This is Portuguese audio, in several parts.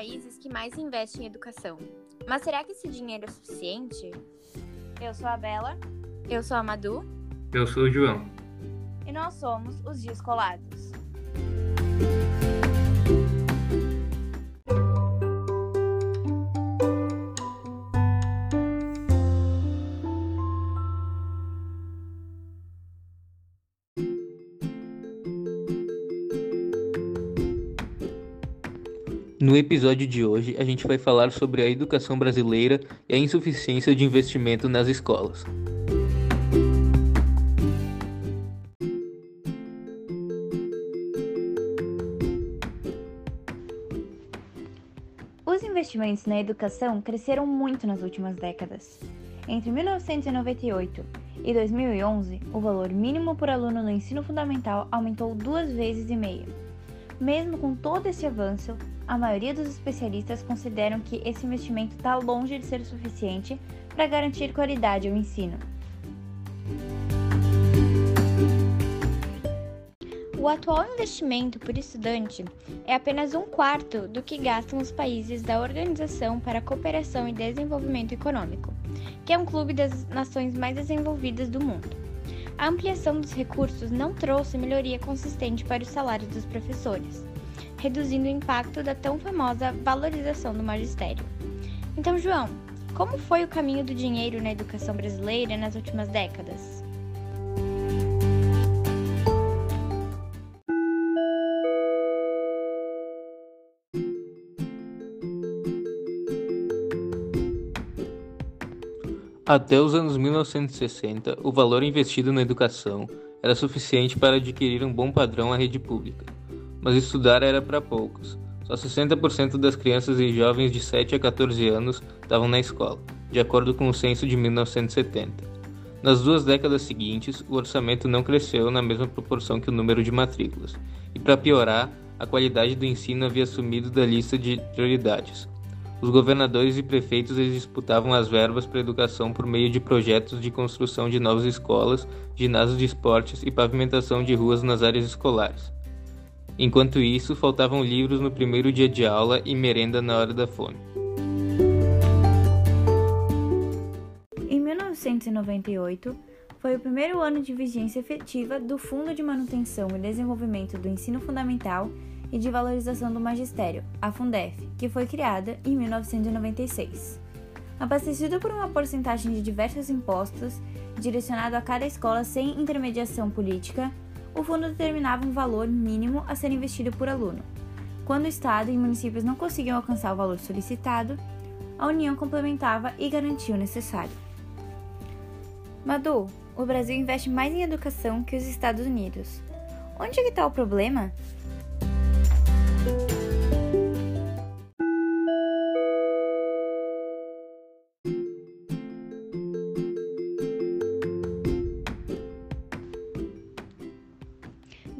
países que mais investem em educação. Mas será que esse dinheiro é suficiente? Eu sou a Bela. Eu sou a Madu. Eu sou o João. E nós somos os Descolados. No episódio de hoje, a gente vai falar sobre a educação brasileira e a insuficiência de investimento nas escolas. Os investimentos na educação cresceram muito nas últimas décadas. Entre 1998 e 2011, o valor mínimo por aluno no ensino fundamental aumentou duas vezes e meia. Mesmo com todo esse avanço, a maioria dos especialistas consideram que esse investimento está longe de ser suficiente para garantir qualidade ao ensino. O atual investimento por estudante é apenas um quarto do que gastam os países da Organização para a Cooperação e Desenvolvimento Econômico, que é um clube das nações mais desenvolvidas do mundo. A ampliação dos recursos não trouxe melhoria consistente para os salários dos professores reduzindo o impacto da tão famosa valorização do magistério. Então, João, como foi o caminho do dinheiro na educação brasileira nas últimas décadas? Até os anos 1960, o valor investido na educação era suficiente para adquirir um bom padrão à rede pública mas estudar era para poucos. Só 60% das crianças e jovens de 7 a 14 anos estavam na escola, de acordo com o censo de 1970. Nas duas décadas seguintes, o orçamento não cresceu na mesma proporção que o número de matrículas, e para piorar, a qualidade do ensino havia sumido da lista de prioridades. Os governadores e prefeitos disputavam as verbas para a educação por meio de projetos de construção de novas escolas, ginásios de esportes e pavimentação de ruas nas áreas escolares. Enquanto isso, faltavam livros no primeiro dia de aula e merenda na hora da fome. Em 1998, foi o primeiro ano de vigência efetiva do Fundo de Manutenção e Desenvolvimento do Ensino Fundamental e de Valorização do Magistério, a Fundef, que foi criada em 1996. Abastecido por uma porcentagem de diversos impostos, direcionado a cada escola sem intermediação política, o fundo determinava um valor mínimo a ser investido por aluno. Quando o Estado e municípios não conseguiam alcançar o valor solicitado, a União complementava e garantia o necessário. Madu, o Brasil investe mais em educação que os Estados Unidos. Onde é que está o problema?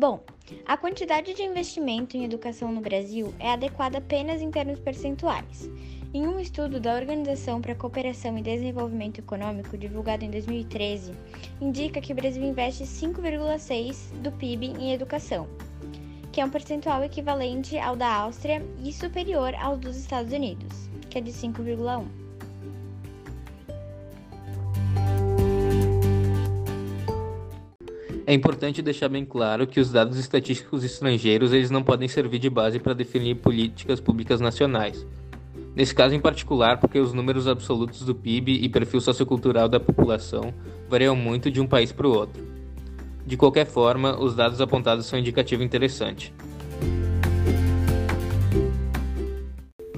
Bom, a quantidade de investimento em educação no Brasil é adequada apenas em termos percentuais. Em um estudo da Organização para a Cooperação e Desenvolvimento Econômico, divulgado em 2013, indica que o Brasil investe 5,6% do PIB em educação, que é um percentual equivalente ao da Áustria e superior ao dos Estados Unidos, que é de 5,1%. É importante deixar bem claro que os dados estatísticos estrangeiros eles não podem servir de base para definir políticas públicas nacionais. Nesse caso em particular, porque os números absolutos do PIB e perfil sociocultural da população variam muito de um país para o outro. De qualquer forma, os dados apontados são um indicativo interessante.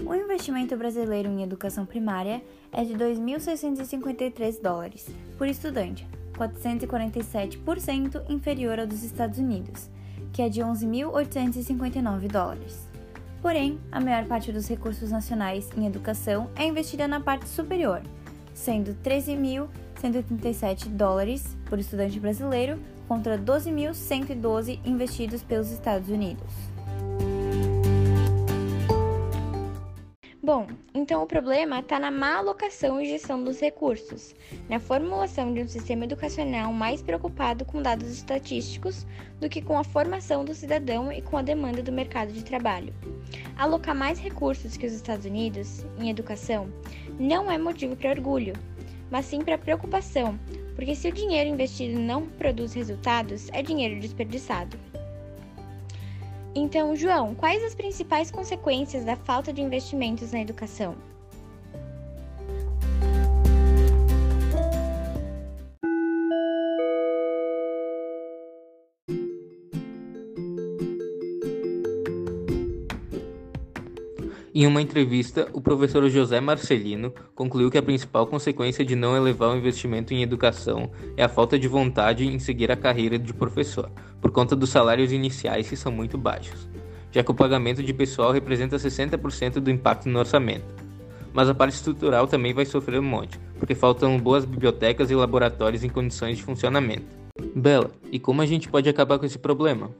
O investimento brasileiro em educação primária é de 2.653 dólares por estudante, 447% inferior ao dos Estados Unidos, que é de 11.859 dólares. Porém, a maior parte dos recursos nacionais em educação é investida na parte superior, sendo 13.137 dólares por estudante brasileiro contra 12.112 investidos pelos Estados Unidos. Bom, então o problema está na má alocação e gestão dos recursos, na formulação de um sistema educacional mais preocupado com dados estatísticos do que com a formação do cidadão e com a demanda do mercado de trabalho. Alocar mais recursos que os Estados Unidos em educação não é motivo para orgulho, mas sim para preocupação, porque se o dinheiro investido não produz resultados, é dinheiro desperdiçado. Então, João, quais as principais consequências da falta de investimentos na educação? Em uma entrevista, o professor José Marcelino concluiu que a principal consequência de não elevar o investimento em educação é a falta de vontade em seguir a carreira de professor, conta dos salários iniciais que são muito baixos, já que o pagamento de pessoal representa 60% do impacto no orçamento. Mas a parte estrutural também vai sofrer um monte, porque faltam boas bibliotecas e laboratórios em condições de funcionamento. Bela, e como a gente pode acabar com esse problema?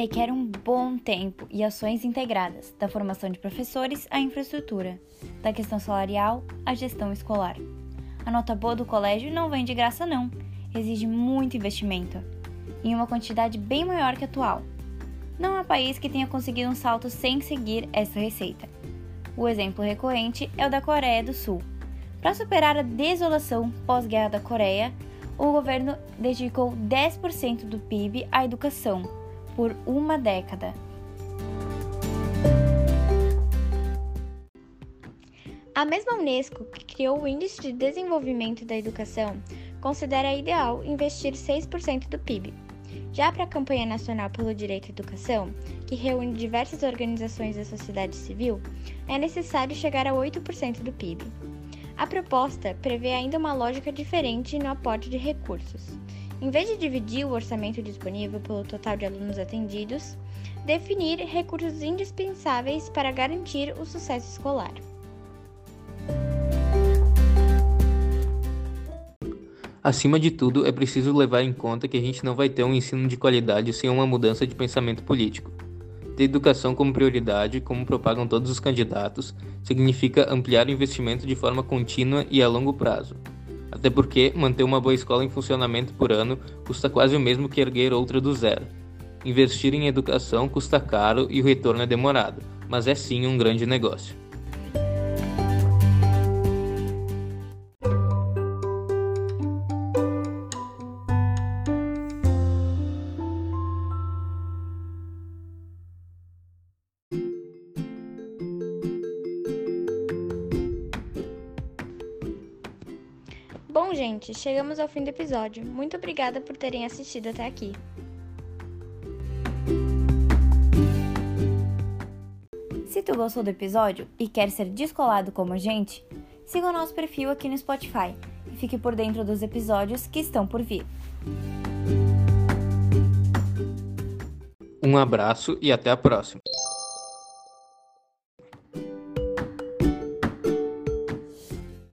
requer um bom tempo e ações integradas, da formação de professores à infraestrutura, da questão salarial à gestão escolar. A nota boa do colégio não vem de graça, não, exige muito investimento, em uma quantidade bem maior que a atual. Não há país que tenha conseguido um salto sem seguir essa receita. O exemplo recorrente é o da Coreia do Sul. Para superar a desolação pós-guerra da Coreia, o governo dedicou 10% do PIB à educação por uma década. A mesma Unesco, que criou o Índice de Desenvolvimento da Educação, considera ideal investir 6% do PIB. Já para a Campanha Nacional pelo Direito à Educação, que reúne diversas organizações da sociedade civil, é necessário chegar a 8% do PIB. A proposta prevê ainda uma lógica diferente no aporte de recursos. Em vez de dividir o orçamento disponível pelo total de alunos atendidos, definir recursos indispensáveis para garantir o sucesso escolar. Acima de tudo, é preciso levar em conta que a gente não vai ter um ensino de qualidade sem uma mudança de pensamento político. Ter educação como prioridade, como propagam todos os candidatos, significa ampliar o investimento de forma contínua e a longo prazo. Até porque manter uma boa escola em funcionamento por ano custa quase o mesmo que erguer outra do zero. Investir em educação custa caro e o retorno é demorado, mas é sim um grande negócio. Bom, gente, chegamos ao fim do episódio. Muito obrigada por terem assistido até aqui. Se tu gostou do episódio e quer ser descolado como a gente, siga o nosso perfil aqui no Spotify e fique por dentro dos episódios que estão por vir. Um abraço e até a próxima.